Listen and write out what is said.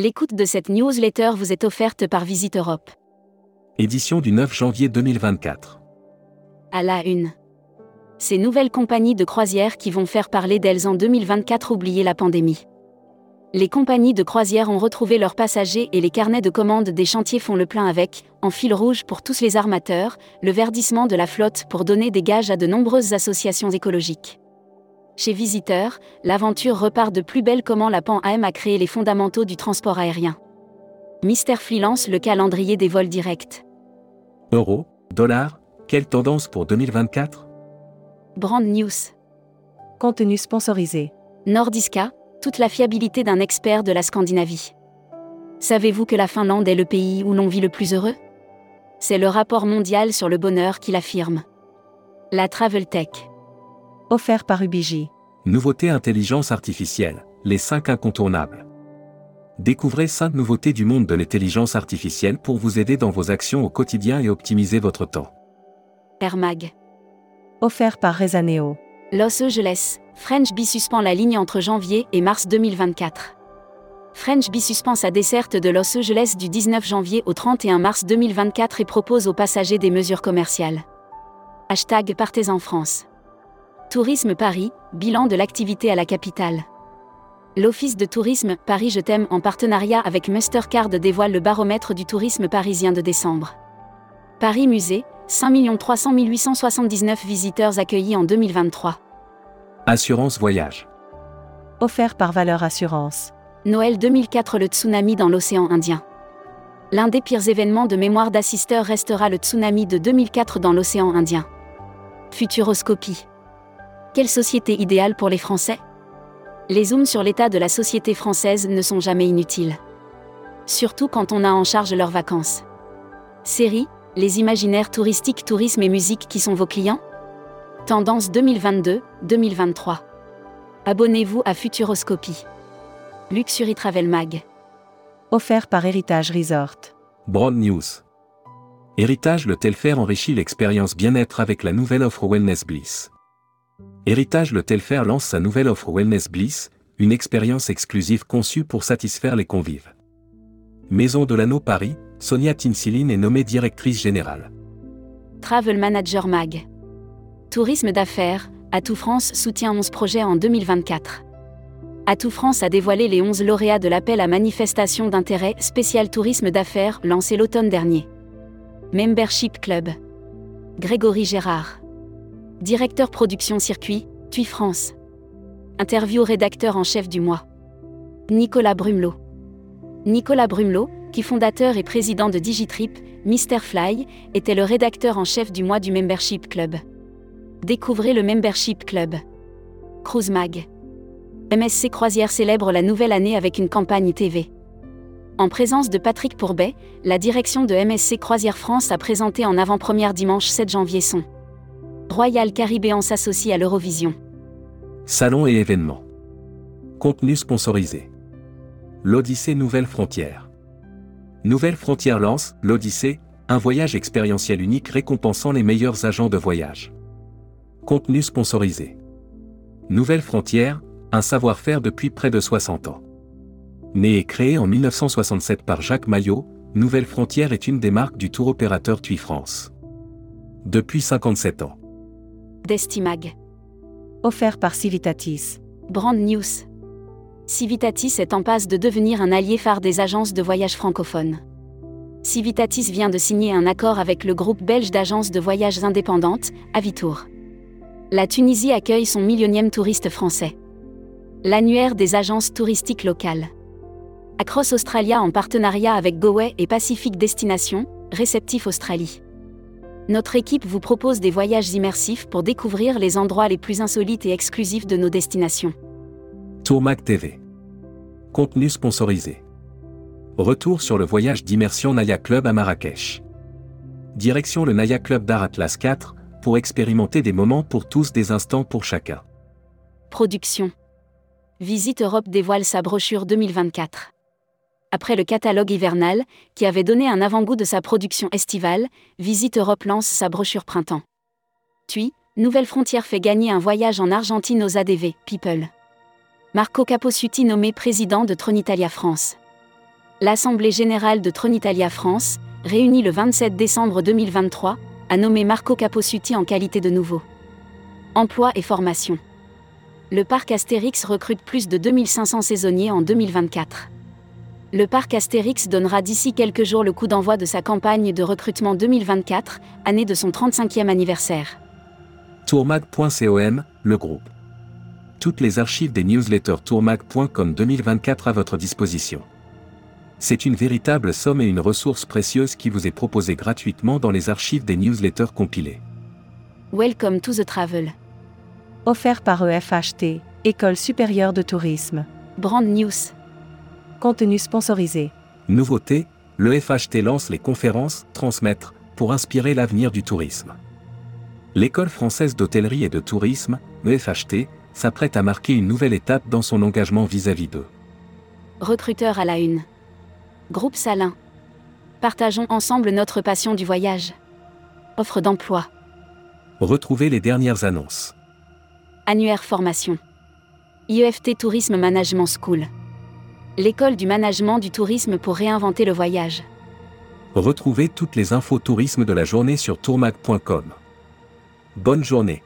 L'écoute de cette newsletter vous est offerte par Visite Europe. Édition du 9 janvier 2024. À la une. Ces nouvelles compagnies de croisière qui vont faire parler d'elles en 2024 oublier la pandémie. Les compagnies de croisière ont retrouvé leurs passagers et les carnets de commandes des chantiers font le plein avec, en fil rouge pour tous les armateurs, le verdissement de la flotte pour donner des gages à de nombreuses associations écologiques. Chez Visiteur, l'aventure repart de plus belle comment la PAN AM a créé les fondamentaux du transport aérien. Mister Flea lance le calendrier des vols directs. Euro, dollar, quelle tendance pour 2024 Brand News. Contenu sponsorisé. Nordiska, toute la fiabilité d'un expert de la Scandinavie. Savez-vous que la Finlande est le pays où l'on vit le plus heureux? C'est le rapport mondial sur le bonheur qui l'affirme. La Travel Tech. Offert par Ubiji. Nouveauté intelligence artificielle, les 5 incontournables. Découvrez 5 nouveautés du monde de l'intelligence artificielle pour vous aider dans vos actions au quotidien et optimiser votre temps. Air Mag. Offert par Rezaneo. Los Angeles, French Bee suspend la ligne entre janvier et mars 2024. French Bee suspend sa desserte de Los Angeles du 19 janvier au 31 mars 2024 et propose aux passagers des mesures commerciales. Hashtag Partez en France. Tourisme Paris, bilan de l'activité à la capitale. L'Office de tourisme Paris Je t'aime en partenariat avec Mastercard dévoile le baromètre du tourisme parisien de décembre. Paris Musée, 5 300 879 visiteurs accueillis en 2023. Assurance voyage. Offert par Valeur Assurance. Noël 2004 Le tsunami dans l'océan Indien. L'un des pires événements de mémoire d'assisteurs restera le tsunami de 2004 dans l'océan Indien. Futuroscopie. Quelle société idéale pour les Français? Les zooms sur l'état de la société française ne sont jamais inutiles. Surtout quand on a en charge leurs vacances. Série, les imaginaires touristiques, tourisme et musique qui sont vos clients? Tendance 2022-2023. Abonnez-vous à Futuroscopie. Luxury Travel Mag. Offert par Héritage Resort. Broad News. Héritage Le Telfer enrichit l'expérience bien-être avec la nouvelle offre Wellness Bliss. Héritage Le Telfer lance sa nouvelle offre Wellness Bliss, une expérience exclusive conçue pour satisfaire les convives. Maison de l'Anneau Paris, Sonia Tinsiline est nommée directrice générale. Travel Manager Mag. Tourisme d'affaires, Atout France soutient 11 projets en 2024. Atout France a dévoilé les 11 lauréats de l'appel à manifestation d'intérêt spécial tourisme d'affaires lancé l'automne dernier. Membership Club. Grégory Gérard. Directeur production circuit, TUI France. Interview rédacteur en chef du mois. Nicolas Brumelot. Nicolas Brumelot, qui fondateur et président de Digitrip, Mr Fly, était le rédacteur en chef du mois du Membership Club. Découvrez le Membership Club. Cruise Mag. MSC Croisière célèbre la nouvelle année avec une campagne TV. En présence de Patrick Pourbet, la direction de MSC Croisière France a présenté en avant-première dimanche 7 janvier son Royal Caribbean s'associe à l'Eurovision. Salon et événements. Contenu sponsorisé. L'Odyssée Nouvelle Frontière. Nouvelle Frontière lance, l'Odyssée, un voyage expérientiel unique récompensant les meilleurs agents de voyage. Contenu sponsorisé. Nouvelle Frontière, un savoir-faire depuis près de 60 ans. Né et créé en 1967 par Jacques Maillot, Nouvelle Frontière est une des marques du tour opérateur TUI France. Depuis 57 ans. Destimag. Offert par Civitatis. Brand News. Civitatis est en passe de devenir un allié phare des agences de voyage francophones. Civitatis vient de signer un accord avec le groupe belge d'agences de voyage indépendantes, Avitour. La Tunisie accueille son millionième touriste français. L'annuaire des agences touristiques locales. Across Australia en partenariat avec GoWay et Pacific Destination, réceptif Australie. Notre équipe vous propose des voyages immersifs pour découvrir les endroits les plus insolites et exclusifs de nos destinations. Tourmac TV. Contenu sponsorisé. Retour sur le voyage d'immersion Naya Club à Marrakech. Direction le Naya Club d'Art Atlas 4, pour expérimenter des moments pour tous des instants pour chacun. Production. Visite Europe dévoile sa brochure 2024. Après le catalogue hivernal, qui avait donné un avant-goût de sa production estivale, Visite Europe lance sa brochure printemps. TUI, Nouvelle Frontière fait gagner un voyage en Argentine aux ADV, People. Marco Caposuti nommé président de Tronitalia France. L'Assemblée générale de Tronitalia France, réunie le 27 décembre 2023, a nommé Marco Caposuti en qualité de nouveau. Emploi et formation. Le parc Astérix recrute plus de 2500 saisonniers en 2024. Le parc Astérix donnera d'ici quelques jours le coup d'envoi de sa campagne de recrutement 2024, année de son 35e anniversaire. Tourmag.com, le groupe. Toutes les archives des newsletters tourmag.com 2024 à votre disposition. C'est une véritable somme et une ressource précieuse qui vous est proposée gratuitement dans les archives des newsletters compilés. Welcome to the travel. Offert par EFHT, École supérieure de tourisme. Brand News. Contenu sponsorisé. Nouveauté, le FHT lance les conférences Transmettre pour inspirer l'avenir du tourisme. L'école française d'hôtellerie et de tourisme, EFHT, s'apprête à marquer une nouvelle étape dans son engagement vis-à-vis d'eux. Recruteur à la une. Groupe Salin. Partageons ensemble notre passion du voyage. Offre d'emploi. Retrouvez les dernières annonces. Annuaire formation. IEFT Tourisme Management School. L'école du management du tourisme pour réinventer le voyage. Retrouvez toutes les infos tourisme de la journée sur tourmag.com. Bonne journée.